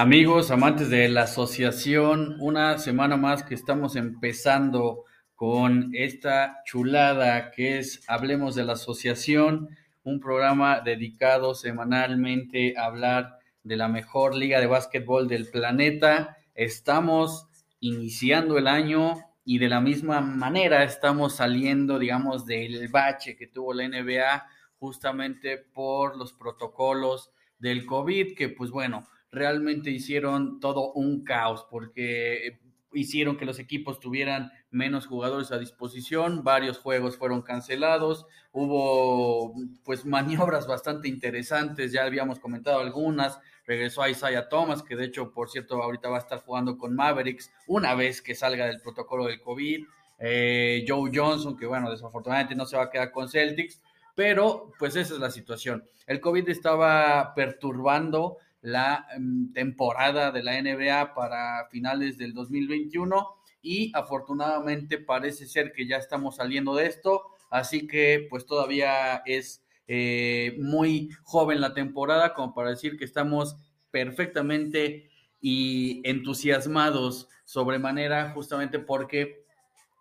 Amigos, amantes de la asociación, una semana más que estamos empezando con esta chulada que es Hablemos de la Asociación, un programa dedicado semanalmente a hablar de la mejor liga de básquetbol del planeta. Estamos iniciando el año y de la misma manera estamos saliendo, digamos, del bache que tuvo la NBA justamente por los protocolos del COVID, que pues bueno, realmente hicieron todo un caos porque hicieron que los equipos tuvieran menos jugadores a disposición, varios juegos fueron cancelados, hubo pues maniobras bastante interesantes, ya habíamos comentado algunas, regresó a Isaiah Thomas, que de hecho, por cierto, ahorita va a estar jugando con Mavericks una vez que salga del protocolo del COVID, eh, Joe Johnson, que bueno, desafortunadamente no se va a quedar con Celtics, pero pues esa es la situación. El COVID estaba perturbando la em, temporada de la NBA para finales del 2021 y afortunadamente parece ser que ya estamos saliendo de esto, así que pues todavía es eh, muy joven la temporada como para decir que estamos perfectamente y entusiasmados sobremanera justamente porque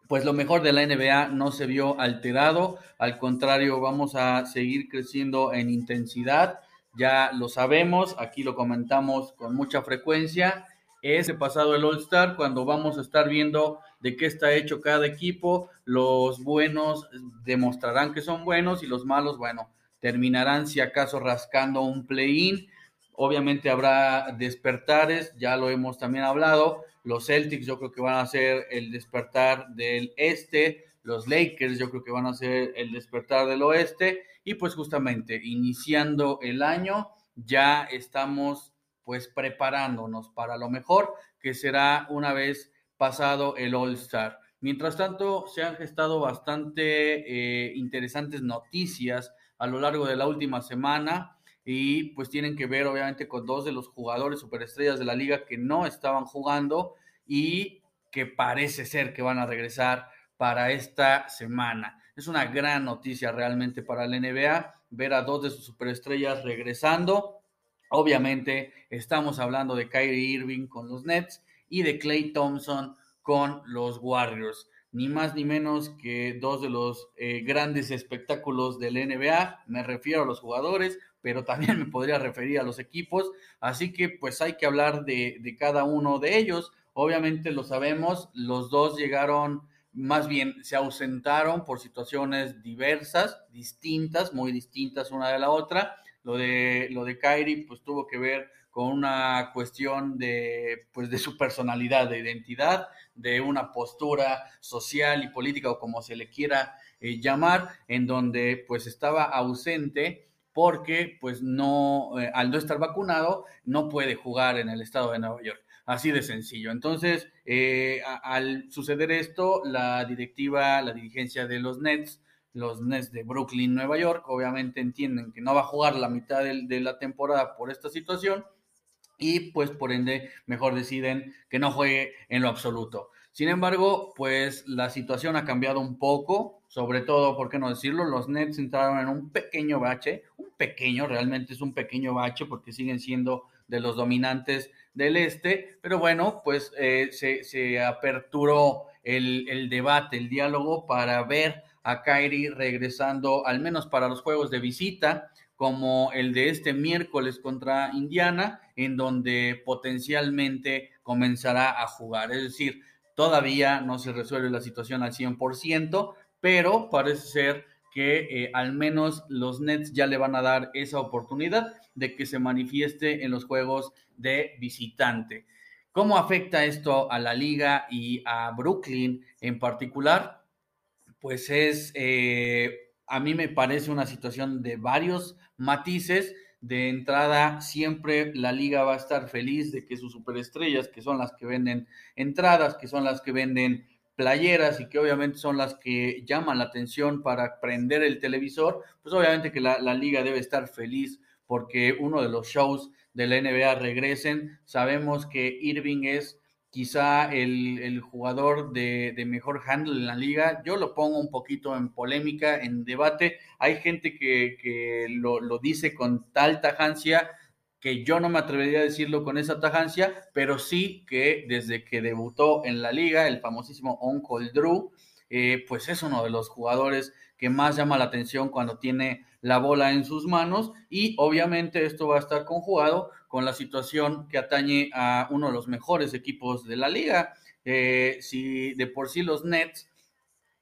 pues lo mejor de la NBA no se vio alterado, al contrario, vamos a seguir creciendo en intensidad ya lo sabemos, aquí lo comentamos con mucha frecuencia. Ese pasado el All Star, cuando vamos a estar viendo de qué está hecho cada equipo, los buenos demostrarán que son buenos y los malos, bueno, terminarán si acaso rascando un play-in. Obviamente habrá despertares, ya lo hemos también hablado. Los Celtics yo creo que van a ser el despertar del este, los Lakers yo creo que van a ser el despertar del oeste y pues justamente iniciando el año ya estamos pues preparándonos para lo mejor que será una vez pasado el All Star. Mientras tanto, se han gestado bastante eh, interesantes noticias a lo largo de la última semana y pues tienen que ver obviamente con dos de los jugadores superestrellas de la liga que no estaban jugando y que parece ser que van a regresar para esta semana. Es una gran noticia realmente para la NBA ver a dos de sus superestrellas regresando. Obviamente estamos hablando de Kyrie Irving con los Nets y de Clay Thompson con los Warriors. Ni más ni menos que dos de los eh, grandes espectáculos del NBA. Me refiero a los jugadores, pero también me podría referir a los equipos. Así que pues hay que hablar de, de cada uno de ellos. Obviamente lo sabemos, los dos llegaron más bien se ausentaron por situaciones diversas, distintas, muy distintas una de la otra. Lo de, lo de Kyrie, pues tuvo que ver con una cuestión de, pues, de su personalidad, de identidad, de una postura social y política o como se le quiera eh, llamar, en donde pues estaba ausente porque pues no, eh, al no estar vacunado, no puede jugar en el estado de Nueva York. Así de sencillo. Entonces, eh, al suceder esto, la directiva, la dirigencia de los Nets, los Nets de Brooklyn, Nueva York, obviamente entienden que no va a jugar la mitad de, la temporada por esta situación y pues por ende mejor deciden que no juegue en lo absoluto. Sin embargo, pues la situación ha cambiado un poco, sobre todo, ¿por qué no decirlo? Los Nets entraron en un pequeño bache, un pequeño, realmente es un pequeño bache porque siguen siendo de los dominantes del Este, pero bueno, pues eh, se, aperturó el, debate, el diálogo para ver a Kyrie regresando al menos para los juegos de visita, como el de este miércoles contra Indiana, en donde potencialmente comenzará a jugar. Es decir, todavía no se resuelve la situación al 100%, pero parece ser que eh, al menos los Nets ya le van a dar esa oportunidad de que se manifieste en los juegos de visitante. ¿Cómo afecta esto a la liga y a Brooklyn en particular? Pues es, eh, a mí me parece una situación de varios matices. De entrada, siempre la liga va a estar feliz de que sus superestrellas, que son las que venden entradas, que son las que venden playeras y que obviamente son las que llaman la atención para prender el televisor, pues obviamente que la, liga debe estar feliz porque uno de los shows de la NBA regresen. Sabemos que Irving es quizá el, jugador de, mejor handle en la liga. Yo lo pongo un poquito en polémica, en debate. Hay gente que, lo, lo dice con tal tajancia que yo no me atrevería a decirlo con esa tajancia, pero sí que desde que debutó en la liga, el famosísimo Uncle Drew, eh, pues es uno de los jugadores que más llama la atención cuando tiene la bola en sus manos y obviamente esto va a estar conjugado con la situación que atañe a uno de los mejores equipos de la liga. Eh, si de por sí los Nets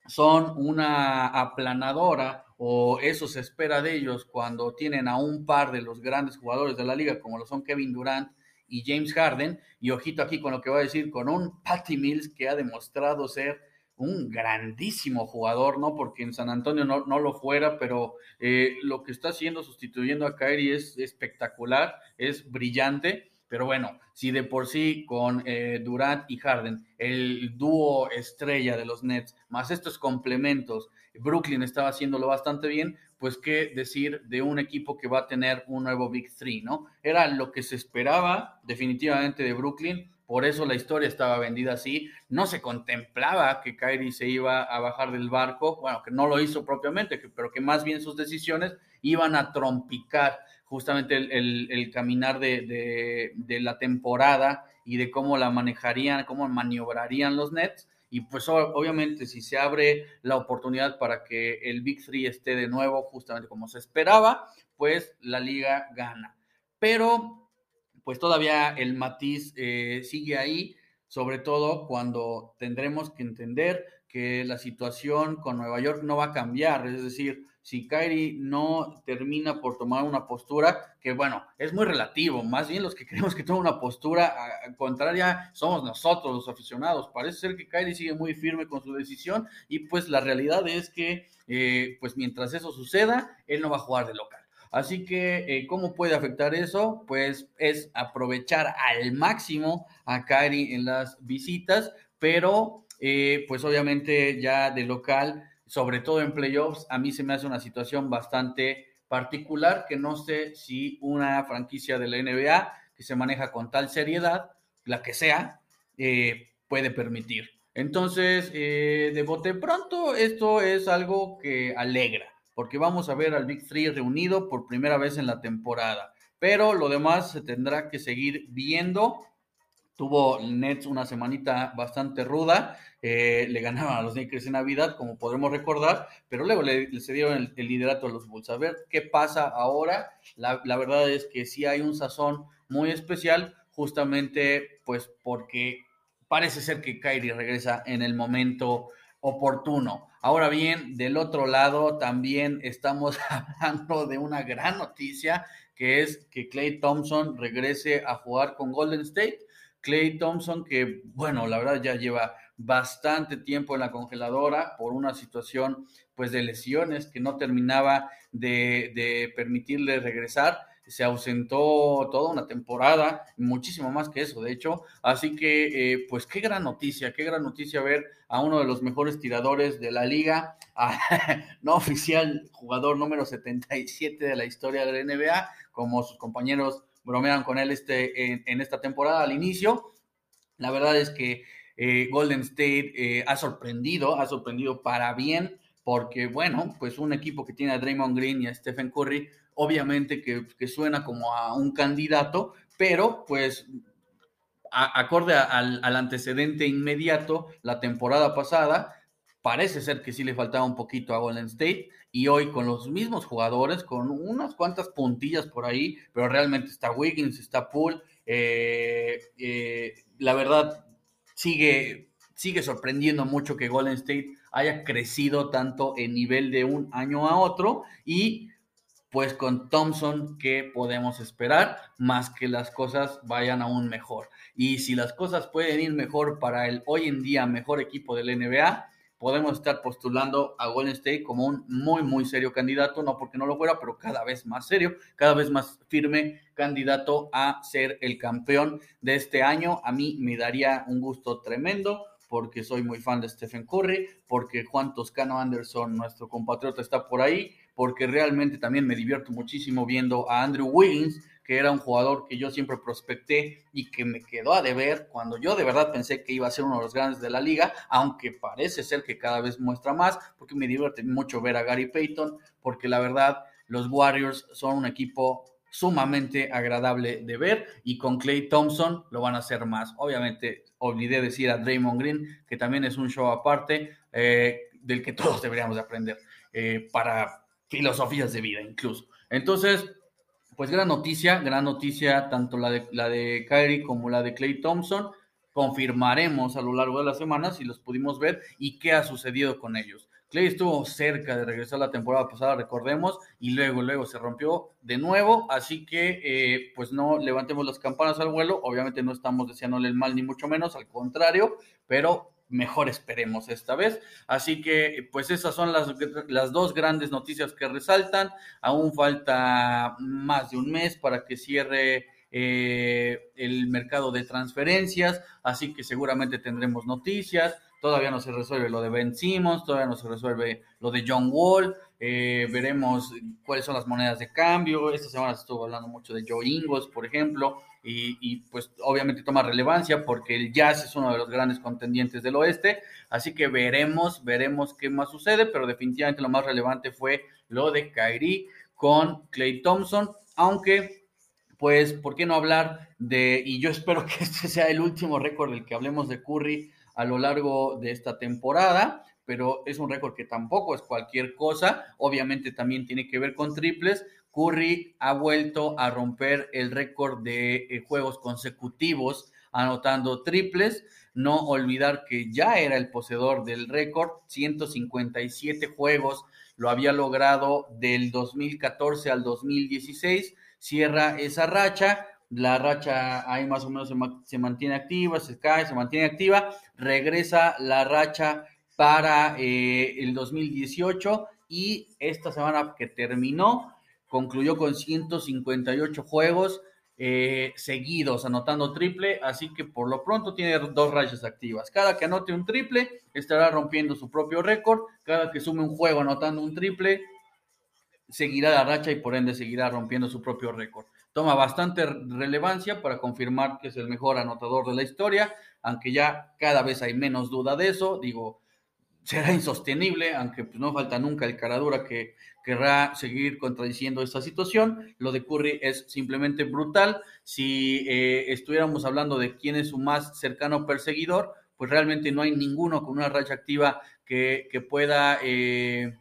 son una aplanadora o eso se espera de ellos cuando tienen a un par de los grandes jugadores de la liga, como lo son Kevin Durant y James Harden. Y ojito aquí con lo que voy a decir, con un Patty Mills que ha demostrado ser un grandísimo jugador, ¿no? Porque en San Antonio no, no lo fuera, pero eh, lo que está haciendo sustituyendo a Kyrie es espectacular, es brillante. Pero bueno, si de por sí con eh, Durant y Harden, el dúo estrella de los Nets, más estos complementos, Brooklyn estaba haciéndolo bastante bien, pues qué decir de un equipo que va a tener un nuevo Big Three, ¿no? Era lo que se esperaba definitivamente de Brooklyn, por eso la historia estaba vendida así. No se contemplaba que Kyrie se iba a bajar del barco, bueno, que no lo hizo propiamente, pero que más bien sus decisiones iban a trompicar justamente el, caminar de, la temporada y de cómo la manejarían, cómo maniobrarían los Nets. Y pues obviamente si se abre la oportunidad para que el Big Three esté de nuevo justamente como se esperaba, pues la liga gana. Pero pues todavía el matiz eh, sigue ahí, sobre todo cuando tendremos que entender que la situación con Nueva York no va a cambiar, es decir, si Kyrie no termina por tomar una postura, que bueno, es muy relativo, más bien los que creemos que toma una postura contraria somos nosotros los aficionados. Parece ser que Kyrie sigue muy firme con su decisión y pues la realidad es que eh, pues mientras eso suceda, él no va a jugar de local. Así que, eh, ¿cómo puede afectar eso? Pues es aprovechar al máximo a Kyrie en las visitas, pero eh, pues obviamente ya de local sobre todo en playoffs, a mí se me hace una situación bastante particular que no sé si una franquicia de la NBA que se maneja con tal seriedad, la que sea, eh, puede permitir. Entonces, eh, de bote pronto, esto es algo que alegra, porque vamos a ver al Big Three reunido por primera vez en la temporada. Pero lo demás se tendrá que seguir viendo Tuvo Nets una semanita bastante ruda, eh, le ganaban a los Lakers en Navidad, como podremos recordar, pero luego le, le cedieron el, liderato a los Bulls. A ver qué pasa ahora. La, verdad es que sí hay un sazón muy especial, justamente pues porque parece ser que Kyrie regresa en el momento oportuno. Ahora bien, del otro lado también estamos hablando de una gran noticia, que es que Clay Thompson regrese a jugar con Golden State Clay Thompson, que bueno, la verdad ya lleva bastante tiempo en la congeladora por una situación pues de lesiones que no terminaba de, permitirle regresar. Se ausentó toda una temporada, muchísimo más que eso, de hecho. Así que, eh, pues qué gran noticia, qué gran noticia ver a uno de los mejores tiradores de la liga, no oficial jugador número 77 de la historia de la NBA, como sus compañeros bromean con él este, en, esta temporada al inicio. La verdad es que eh, Golden State eh, ha sorprendido, ha sorprendido para bien, porque bueno, pues un equipo que tiene a Draymond Green y a Stephen Curry, obviamente que, suena como a un candidato, pero pues acorde al, al, antecedente inmediato, la temporada pasada, parece ser que sí le faltaba un poquito a Golden State y hoy con los mismos jugadores, con unas cuantas puntillas por ahí, pero realmente está Wiggins, está Poole, eh, eh, la verdad sigue, sigue sorprendiendo mucho que Golden State haya crecido tanto en nivel de un año a otro y pues con Thompson, ¿qué podemos esperar? Más que las cosas vayan aún mejor. Y si las cosas pueden ir mejor para el hoy en día mejor equipo del NBA, podemos estar postulando a Golden State como un muy, muy serio candidato, no porque no lo fuera, pero cada vez más serio, cada vez más firme candidato a ser el campeón de este año. A mí me daría un gusto tremendo porque soy muy fan de Stephen Curry, porque Juan Toscano Anderson, nuestro compatriota, está por ahí, porque realmente también me divierto muchísimo viendo a Andrew Wiggins, que era un jugador que yo siempre prospecté y que me quedó a deber cuando yo de verdad pensé que iba a ser uno de los grandes de la liga, aunque parece ser que cada vez muestra más, porque me divierte mucho ver a Gary Payton, porque la verdad los Warriors son un equipo sumamente agradable de ver y con Clay Thompson lo van a hacer más. Obviamente, olvidé decir a Draymond Green que también es un show aparte eh, del que todos deberíamos de aprender eh, para filosofías de vida incluso. Entonces, pues gran noticia, gran noticia, tanto la de, la de Kyrie como la de Clay Thompson. Confirmaremos a lo largo de la semana si los pudimos ver y qué ha sucedido con ellos. Clay estuvo cerca de regresar la temporada pasada, recordemos, y luego, luego se rompió de nuevo, así que eh, pues no levantemos las campanas al vuelo, obviamente no estamos deseándole el mal ni mucho menos, al contrario, pero mejor esperemos esta vez. Así que, pues esas son las, las, dos grandes noticias que resaltan. Aún falta más de un mes para que cierre eh, el mercado de transferencias, así que seguramente tendremos noticias. Todavía no se resuelve lo de Ben Simmons, todavía no se resuelve lo de John Wall. Eh, veremos cuáles son las monedas de cambio. Esta semana se estuvo hablando mucho de Joe Ingles, por ejemplo y, pues obviamente toma relevancia porque el Jazz es uno de los grandes contendientes del oeste, así que veremos, veremos qué más sucede, pero definitivamente lo más relevante fue lo de Kyrie con Clay Thompson, aunque pues, ¿por qué no hablar de, y yo espero que este sea el último récord del que hablemos de Curry a lo largo de esta temporada, pero es un récord que tampoco es cualquier cosa, obviamente también tiene que ver con triples, Curry ha vuelto a romper el récord de eh, juegos consecutivos anotando triples. No olvidar que ya era el poseedor del récord, 157 juegos lo había logrado del 2014 al 2016. Cierra esa racha, la racha ahí más o menos se, mantiene activa, se cae, se mantiene activa, regresa la racha para eh, el 2018 y esta semana que terminó concluyó con 158 juegos eh, seguidos anotando triple, así que por lo pronto tiene dos rayas activas. Cada que anote un triple estará rompiendo su propio récord, cada que sume un juego anotando un triple seguirá la racha y por ende seguirá rompiendo su propio récord. Toma bastante relevancia para confirmar que es el mejor anotador de la historia, aunque ya cada vez hay menos duda de eso. Digo, será insostenible, aunque pues, no falta nunca el caradura que querrá seguir contradiciendo esta situación. Lo de Curry es simplemente brutal. Si eh, estuviéramos hablando de quién es su más cercano perseguidor, pues realmente no hay ninguno con una racha activa que, pueda eh,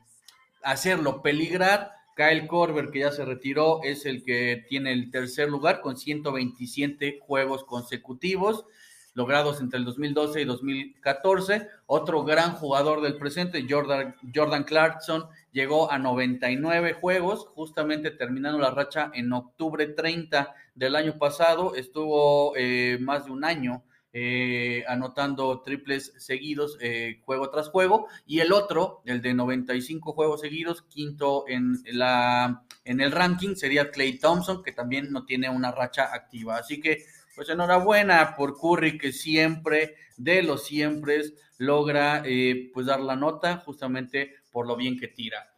hacerlo peligrar. Kyle Korver, que ya se retiró, es el que tiene el tercer lugar con 127 juegos consecutivos logrados entre el 2012 y 2014. Otro gran jugador del presente, Jordan, Jordan Clarkson, llegó a 99 juegos, justamente terminando la racha en octubre 30 del año pasado. Estuvo eh, más de un año eh, anotando triples seguidos, eh, juego tras juego, y el otro, el de 95 juegos seguidos, quinto en, la, en el ranking, sería Clay Thompson, que también no tiene una racha activa. Así que pues enhorabuena por Curry que siempre, de los siempre, logra eh, pues dar la nota justamente por lo bien que tira.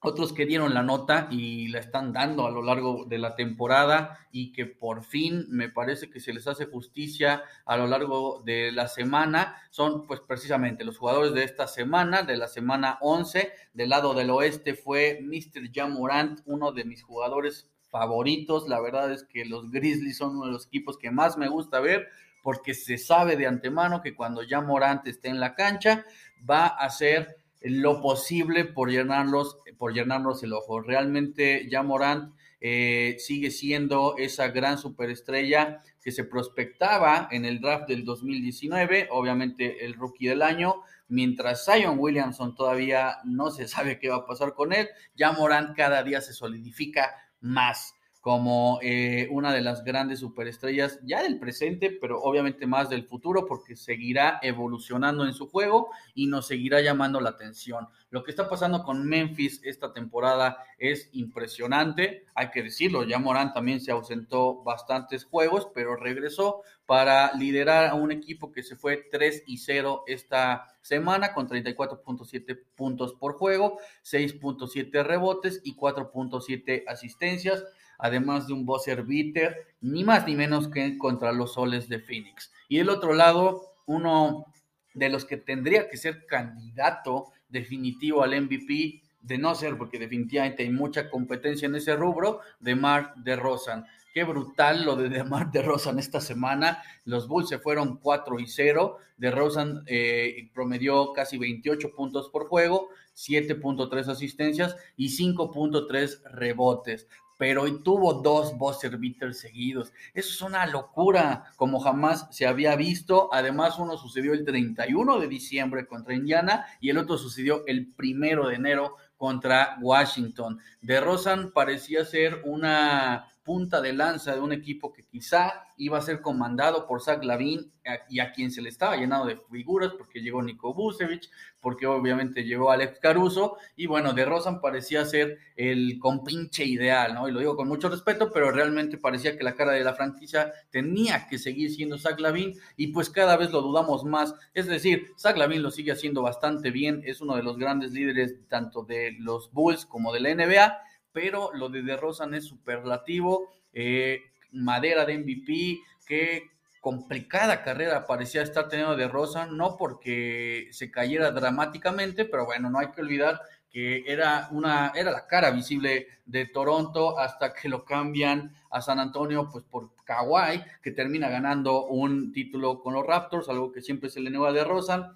Otros que dieron la nota y la están dando a lo largo de la temporada y que por fin me parece que se les hace justicia a lo largo de la semana son pues precisamente los jugadores de esta semana, de la semana 11. Del lado del oeste fue Mr. Jamorant, uno de mis jugadores favoritos. La verdad es que los Grizzlies son uno de los equipos que más me gusta ver porque se sabe de antemano que cuando ya Morant esté en la cancha va a hacer lo posible por llenarlos, por llenarlos el ojo. Realmente ya Morant eh, sigue siendo esa gran superestrella que se prospectaba en el draft del 2019, obviamente el rookie del año, mientras Zion Williamson todavía no se sabe qué va a pasar con él, ya Morant cada día se solidifica más como eh, una de las grandes superestrellas ya del presente, pero obviamente más del futuro, porque seguirá evolucionando en su juego y nos seguirá llamando la atención. Lo que está pasando con Memphis esta temporada es impresionante, hay que decirlo, ya Morán también se ausentó bastantes juegos, pero regresó para liderar a un equipo que se fue 3 y 0 esta semana con 34.7 puntos por juego, 6.7 rebotes y 4.7 asistencias además de un buzzer beater, ni más ni menos que contra los soles de Phoenix. Y del otro lado, uno de los que tendría que ser candidato definitivo al MVP, de no ser, porque definitivamente hay mucha competencia en ese rubro, de Mar de Rosan. Qué brutal lo de Mar de Rosan esta semana. Los Bulls se fueron 4 y 0. De Rosan eh, promedió casi 28 puntos por juego, 7.3 asistencias y 5.3 rebotes pero hoy tuvo dos buzzer beaters seguidos. Eso es una locura, como jamás se había visto. Además, uno sucedió el 31 de diciembre contra Indiana y el otro sucedió el primero de enero contra Washington. De Rosan parecía ser una punta de lanza de un equipo que quizá iba a ser comandado por Zach Lavin y a quien se le estaba llenando de figuras porque llegó Nico Vucevic, porque obviamente llegó Alex Caruso y bueno, de Rosan parecía ser el compinche ideal, ¿no? Y lo digo con mucho respeto, pero realmente parecía que la cara de la franquicia tenía que seguir siendo Zach Lavin y pues cada vez lo dudamos más. Es decir, Zach Lavin lo sigue haciendo bastante bien, es uno de los grandes líderes tanto de los Bulls como de la NBA pero lo de DeRozan es superlativo, eh, madera de MVP, qué complicada carrera parecía estar teniendo DeRozan, no porque se cayera dramáticamente, pero bueno, no hay que olvidar que era una era la cara visible de Toronto hasta que lo cambian a San Antonio pues por Kawhi que termina ganando un título con los Raptors algo que siempre se le niega a DeRozan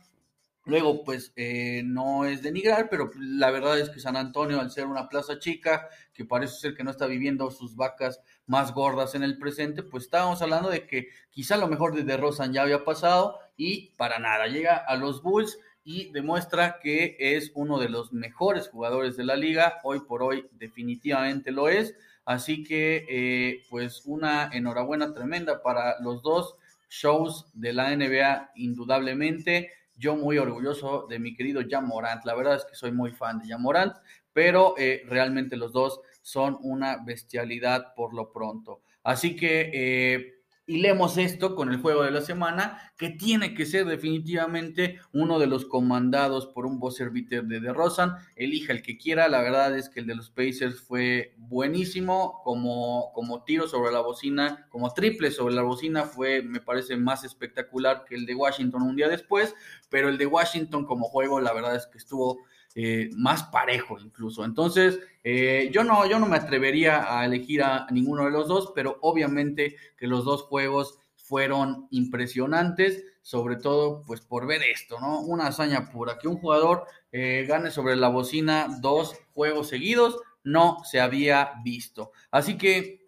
Luego, pues eh, no es denigrar, pero la verdad es que San Antonio, al ser una plaza chica, que parece ser que no está viviendo sus vacas más gordas en el presente, pues estábamos hablando de que quizá lo mejor de DeRozan ya había pasado y para nada, llega a los Bulls y demuestra que es uno de los mejores jugadores de la liga, hoy por hoy definitivamente lo es, así que eh, pues una enhorabuena tremenda para los dos shows de la NBA indudablemente yo muy orgulloso de mi querido Jan Morant. La verdad es que soy muy fan de Jan Morant, pero eh, realmente los dos son una bestialidad por lo pronto. Así que eh, y leemos esto con el juego de la semana, que tiene que ser definitivamente uno de los comandados por un buzzer beater de DeRozan. Elija el que quiera, la verdad es que el de los Pacers fue buenísimo, como, como tiro sobre la bocina, como triple sobre la bocina, fue, me parece, más espectacular que el de Washington un día después, pero el de Washington como juego, la verdad es que estuvo eh, más parejo incluso. Entonces, eh, yo, no, yo no me atrevería a elegir a, ninguno de los dos, pero obviamente que los dos juegos fueron impresionantes, sobre todo pues por ver esto, ¿no? Una hazaña pura, que un jugador eh, gane sobre la bocina dos juegos seguidos, no se había visto. Así que,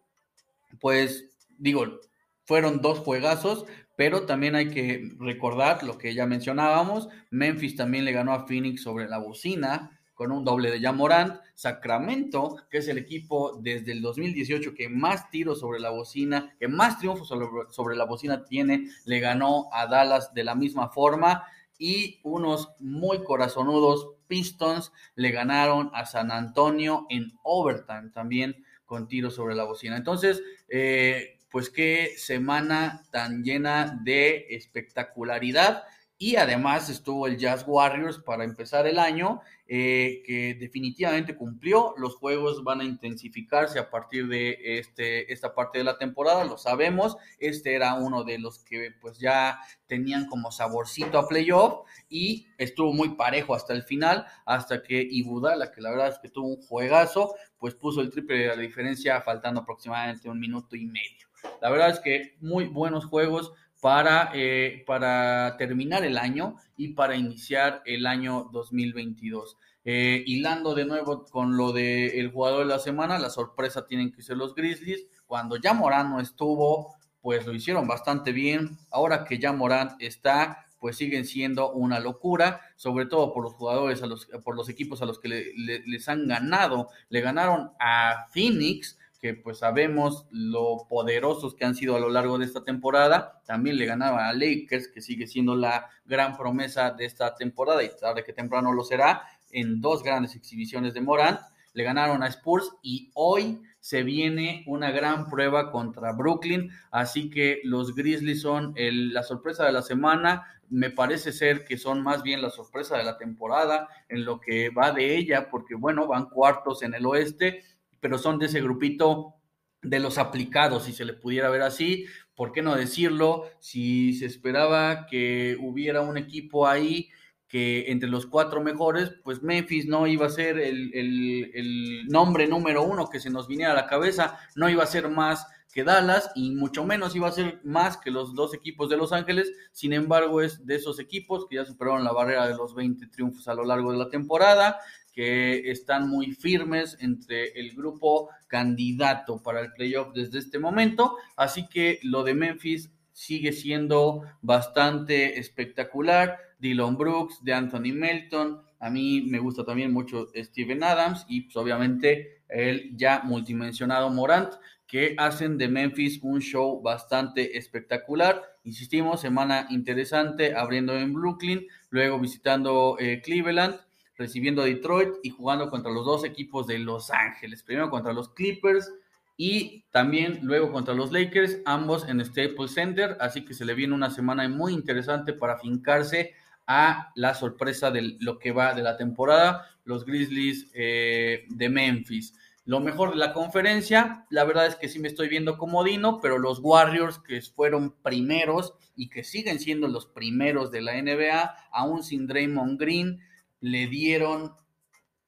pues digo, fueron dos juegazos, pero también hay que recordar lo que ya mencionábamos, Memphis también le ganó a Phoenix sobre la bocina con un doble de Jamorant, Sacramento, que es el equipo desde el 2018 que más tiros sobre la bocina, que más triunfos sobre, sobre la bocina tiene, le ganó a Dallas de la misma forma y unos muy corazonudos Pistons le ganaron a San Antonio en overtime también con tiros sobre la bocina. Entonces, eh, pues qué semana tan llena de espectacularidad. Y además estuvo el Jazz Warriors para empezar el año, eh, que definitivamente cumplió. Los juegos van a intensificarse a partir de este, esta parte de la temporada, lo sabemos. Este era uno de los que pues ya tenían como saborcito a playoff y estuvo muy parejo hasta el final, hasta que Ibudala, que la verdad es que tuvo un juegazo, pues puso el triple de la diferencia faltando aproximadamente un minuto y medio. La verdad es que muy buenos juegos para, eh, para terminar el año y para iniciar el año 2022. Eh, hilando de nuevo con lo del jugador de la semana, la sorpresa tienen que ser los Grizzlies. Cuando ya Morán no estuvo, pues lo hicieron bastante bien. Ahora que ya Morán está, pues siguen siendo una locura, sobre todo por los jugadores, a los, por los equipos a los que les han ganado. Le ganaron a Phoenix, que pues sabemos lo poderosos que han sido a lo largo de esta temporada. También le ganaba a Lakers, que sigue siendo la gran promesa de esta temporada y tarde que temprano lo será, en dos grandes exhibiciones de Morant. Le ganaron a Spurs y hoy se viene una gran prueba contra Brooklyn, así que los Grizzlies son la sorpresa de la semana, me parece ser que son más bien la sorpresa de la temporada en lo que va de ella, porque bueno, van cuartos en el oeste pero son de ese grupito de los aplicados, si se le pudiera ver así, ¿por qué no decirlo? Si se esperaba que hubiera un equipo ahí que entre los cuatro mejores, pues Memphis no iba a ser el, el, nombre número uno que se nos viniera a la cabeza, no iba a ser más que Dallas y mucho menos iba a ser más que los dos equipos de Los Ángeles. Sin embargo, es de esos equipos que ya superaron la barrera de los 20 triunfos a lo largo de la temporada, que están muy firmes entre el grupo candidato para el playoff desde este momento. Así que lo de Memphis sigue siendo bastante espectacular. Dylan Brooks, de Anthony Melton. A mí me gusta también mucho Steven Adams y pues obviamente el ya multimensionado Morant, que hacen de Memphis un show bastante espectacular. Insistimos, semana interesante, abriendo en Brooklyn, luego visitando eh, Cleveland, recibiendo a Detroit y jugando contra los dos equipos de Los Ángeles. Primero contra los Clippers y también luego contra los Lakers, ambos en Staples Center. Así que se le viene una semana muy interesante para fincarse a la sorpresa de lo que va de la temporada, los Grizzlies eh, de Memphis. Lo mejor de la conferencia, la verdad es que sí me estoy viendo comodino, pero los Warriors que fueron primeros y que siguen siendo los primeros de la NBA, aún sin Draymond Green, le dieron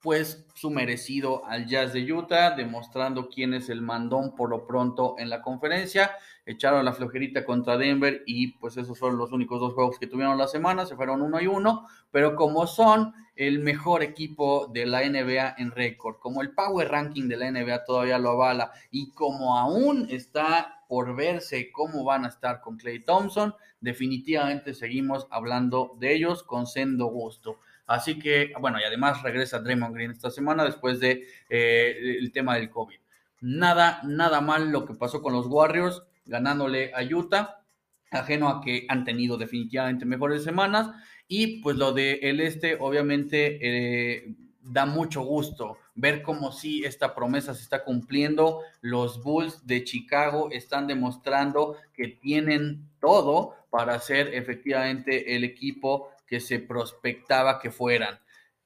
pues su merecido al Jazz de Utah, demostrando quién es el mandón por lo pronto en la conferencia. Echaron la flojerita contra Denver y pues esos fueron los únicos dos juegos que tuvieron la semana, se fueron uno y uno, pero como son el mejor equipo de la NBA en récord, como el Power Ranking de la NBA todavía lo avala y como aún está por verse cómo van a estar con Clay Thompson, definitivamente seguimos hablando de ellos con sendo gusto. Así que, bueno, y además regresa Draymond Green esta semana después de eh, el tema del COVID. Nada, nada mal lo que pasó con los Warriors, ganándole a Utah, ajeno a que han tenido definitivamente mejores semanas. Y pues lo de el este, obviamente, eh, da mucho gusto ver cómo sí esta promesa se está cumpliendo. Los Bulls de Chicago están demostrando que tienen todo para ser efectivamente el equipo que se prospectaba que fueran.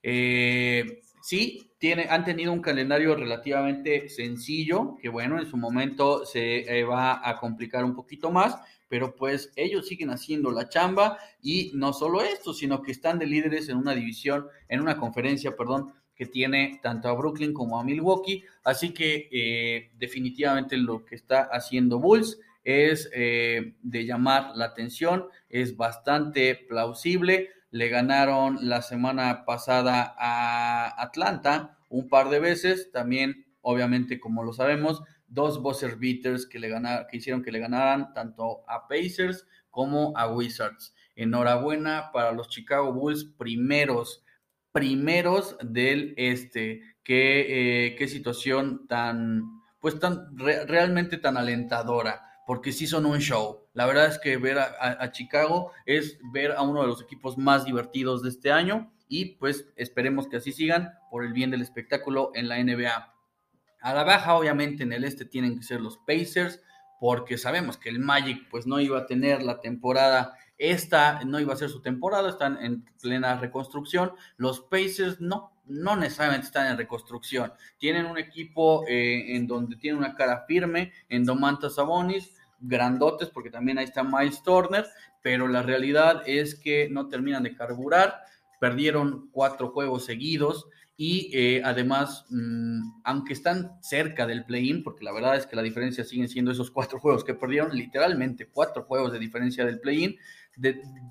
Eh, sí, tiene, han tenido un calendario relativamente sencillo, que bueno, en su momento se eh, va a complicar un poquito más, pero pues ellos siguen haciendo la chamba y no solo esto, sino que están de líderes en una división, en una conferencia, perdón, que tiene tanto a Brooklyn como a Milwaukee, así que eh, definitivamente lo que está haciendo Bulls es eh, de llamar la atención, es bastante plausible. Le ganaron la semana pasada a Atlanta un par de veces, también obviamente como lo sabemos, dos buzzer beaters que, le ganaron, que hicieron que le ganaran tanto a Pacers como a Wizards. Enhorabuena para los Chicago Bulls, primeros, primeros del este. Qué, eh, qué situación tan, pues tan, realmente tan alentadora porque sí son un show. La verdad es que ver a, Chicago es ver a uno de los equipos más divertidos de este año y pues esperemos que así sigan por el bien del espectáculo en la NBA. A la baja, obviamente, en el este tienen que ser los Pacers, porque sabemos que el Magic pues no iba a tener la temporada, esta no iba a ser su temporada, están en plena reconstrucción. Los Pacers no, no necesariamente están en reconstrucción. Tienen un equipo eh, en donde tiene una cara firme, en Domantas Sabonis, grandotes, porque también ahí está Miles Turner, pero la realidad es que no terminan de carburar, perdieron cuatro juegos seguidos y eh, además, mm, aunque están cerca del play-in, porque la verdad es que la diferencia siguen siendo esos cuatro juegos que perdieron, literalmente cuatro juegos de diferencia del play-in,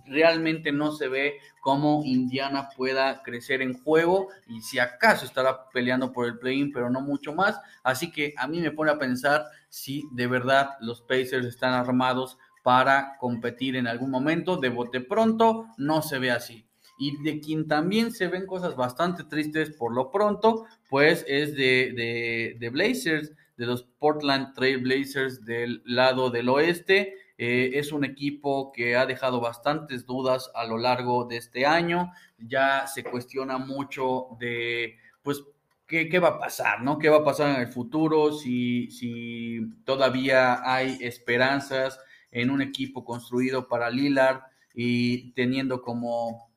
realmente no se ve cómo Indiana pueda crecer en juego y si acaso estará peleando por el play-in, pero no mucho más. Así que a mí me pone a pensar si de verdad los Pacers están armados para competir en algún momento. De bote pronto, no se ve así. Y de quien también se ven cosas bastante tristes por lo pronto, pues es de, de, de Blazers, de los Portland Trail Blazers del lado del oeste. Eh, es un equipo que ha dejado bastantes dudas a lo largo de este año. Ya se cuestiona mucho de, pues, qué, va a pasar, ¿no? ¿Qué va a pasar en el futuro? Si, si todavía hay esperanzas en un equipo construido para Lillard y teniendo como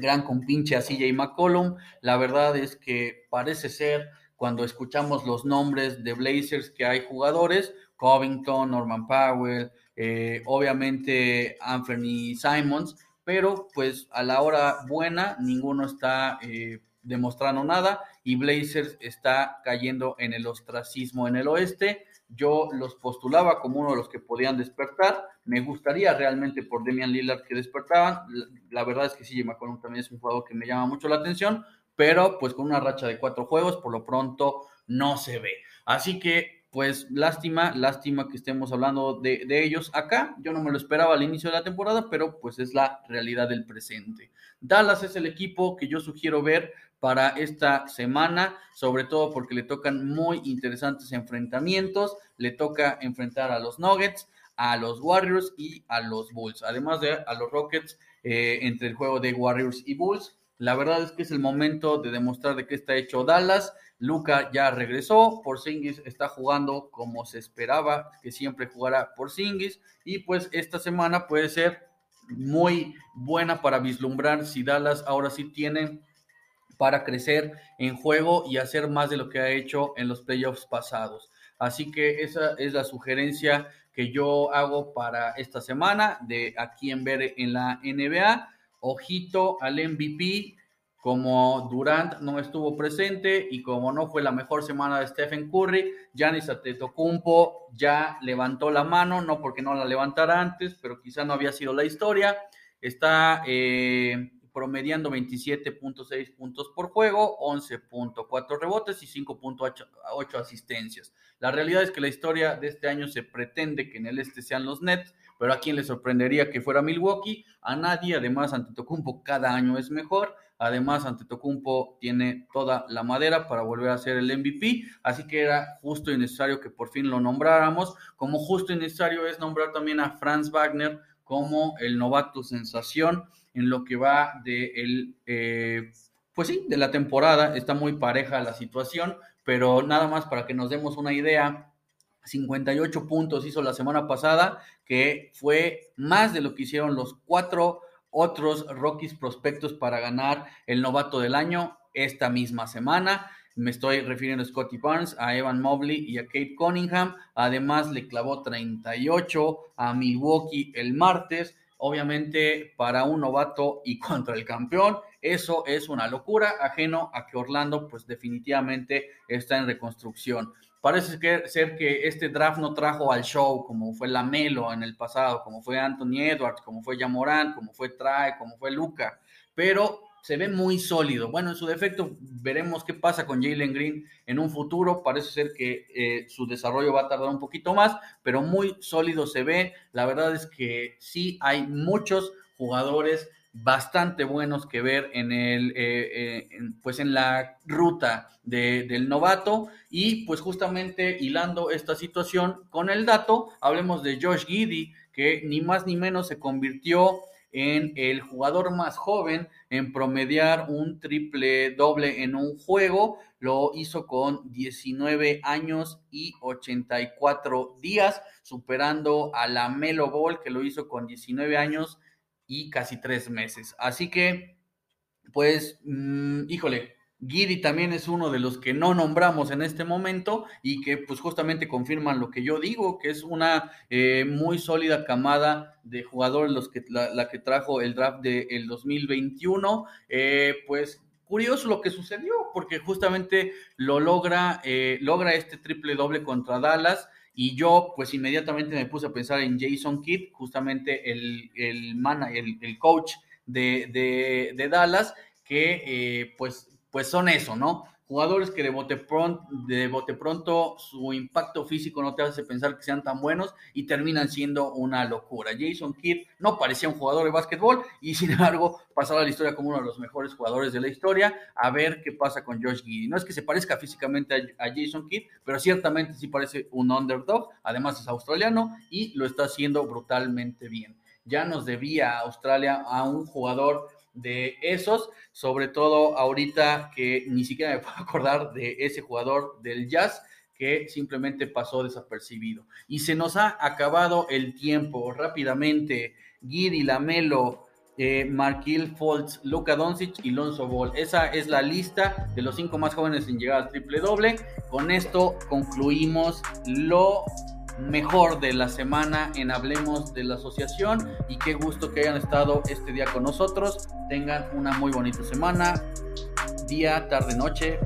gran compinche a CJ McCollum. La verdad es que parece ser, cuando escuchamos los nombres de Blazers, que hay jugadores, Covington, Norman Powell, eh, obviamente Anthony Simons, pero pues a la hora buena ninguno está eh, demostrando nada y Blazers está cayendo en el ostracismo en el oeste. Yo los postulaba como uno de los que podían despertar. Me gustaría realmente por Demian Lillard que despertaban. La, verdad es que sí, McCollum también es un jugador que me llama mucho la atención, pero pues con una racha de cuatro juegos, por lo pronto no se ve. Así que pues lástima, lástima que estemos hablando de, de, ellos acá. Yo no me lo esperaba al inicio de la temporada, pero pues es la realidad del presente. Dallas es el equipo que yo sugiero ver para esta semana, sobre todo porque le tocan muy interesantes enfrentamientos. Le toca enfrentar a los Nuggets, a los Warriors y a los Bulls, además de a los Rockets eh, entre el juego de Warriors y Bulls. La verdad es que es el momento de demostrar de qué está hecho Dallas. Luca ya regresó, Porzingis está jugando como se esperaba que siempre jugara Porzingis y pues esta semana puede ser muy buena para vislumbrar si Dallas ahora sí tiene para crecer en juego y hacer más de lo que ha hecho en los playoffs pasados. Así que esa es la sugerencia que yo hago para esta semana de aquí en ver en la NBA. Ojito al MVP, como Durant no estuvo presente y como no fue la mejor semana de Stephen Curry, Giannis Antetokounmpo ya levantó la mano, no porque no la levantara antes, pero quizá no había sido la historia. Está eh, promediando 27.6 puntos por juego, 11.4 rebotes y 5.8 asistencias. La realidad es que la historia de este año se pretende que en el este sean los Nets, pero a quién le sorprendería que fuera Milwaukee, a nadie, además Antetokounmpo cada año es mejor, además Antetokounmpo tiene toda la madera para volver a ser el MVP, así que era justo y necesario que por fin lo nombráramos, como justo y necesario es nombrar también a Franz Wagner como el novato sensación en lo que va de el, eh, pues sí, de la temporada. Está muy pareja la situación, pero nada más para que nos demos una idea. 58 puntos hizo la semana pasada, que fue más de lo que hicieron los cuatro otros Rockies prospectos para ganar el novato del año esta misma semana. Me estoy refiriendo a Scotty Barnes, a Evan Mobley y a Kate Cunningham. Además, le clavó 38 a Milwaukee el martes obviamente para un novato y contra el campeón, eso es una locura, ajeno a que Orlando pues definitivamente está en reconstrucción. Parece ser que este draft no trajo al show como fue la Melo en el pasado, como fue Anthony Edwards, como fue Jamorant, como fue Trae, como fue Luca, pero se ve muy sólido. Bueno, en su defecto veremos qué pasa con Jalen Green en un futuro. Parece ser que eh, su desarrollo va a tardar un poquito más, pero muy sólido se ve. La verdad es que sí hay muchos jugadores bastante buenos que ver en el eh, eh, pues en la ruta del novato y pues justamente hilando esta situación con el dato hablemos de Josh Giddy que ni más ni menos se convirtió en el jugador más joven en promediar un triple doble en un juego. Lo hizo con 19 años y 84 días, superando a la Melo Ball, que lo hizo con 19 años y casi tres meses. Así que, pues, mm, híjole, Giri también es uno de los que no nombramos en este momento y que pues justamente confirman lo que yo digo, que es una eh, muy sólida camada de jugadores los que, la, que trajo el draft del 2021. Eh, pues curioso lo que sucedió, porque justamente lo logra, eh, logra este triple doble contra Dallas. Y yo, pues inmediatamente me puse a pensar en Jason Kidd, justamente el, el, el, coach de, de, de Dallas, que pues pues son eso, ¿no? Jugadores que de bote, pronto, de bote pronto su impacto físico no te hace pensar que sean tan buenos y terminan siendo una locura. Jason Kidd no parecía un jugador de básquetbol y sin embargo pasaba la historia como uno de los mejores jugadores de la historia. A ver qué pasa con Josh Giddy. No es que se parezca físicamente a, a Jason Kidd, pero ciertamente sí parece un underdog. Además es australiano y lo está haciendo brutalmente bien. Ya nos debía Australia a un jugador de esos, sobre todo ahorita que ni siquiera me puedo acordar de ese jugador del jazz que simplemente pasó desapercibido. Y se nos ha acabado el tiempo rápidamente. Giri, Lamelo, eh, Marquil Foltz, Luka Doncic y Lonzo Ball. Esa es la lista de los cinco más jóvenes en llegar al triple doble. Con esto concluimos lo mejor de la semana en Hablemos de la Asociación y qué gusto que hayan estado este día con nosotros. Tengan una muy bonita semana, día, tarde, noche.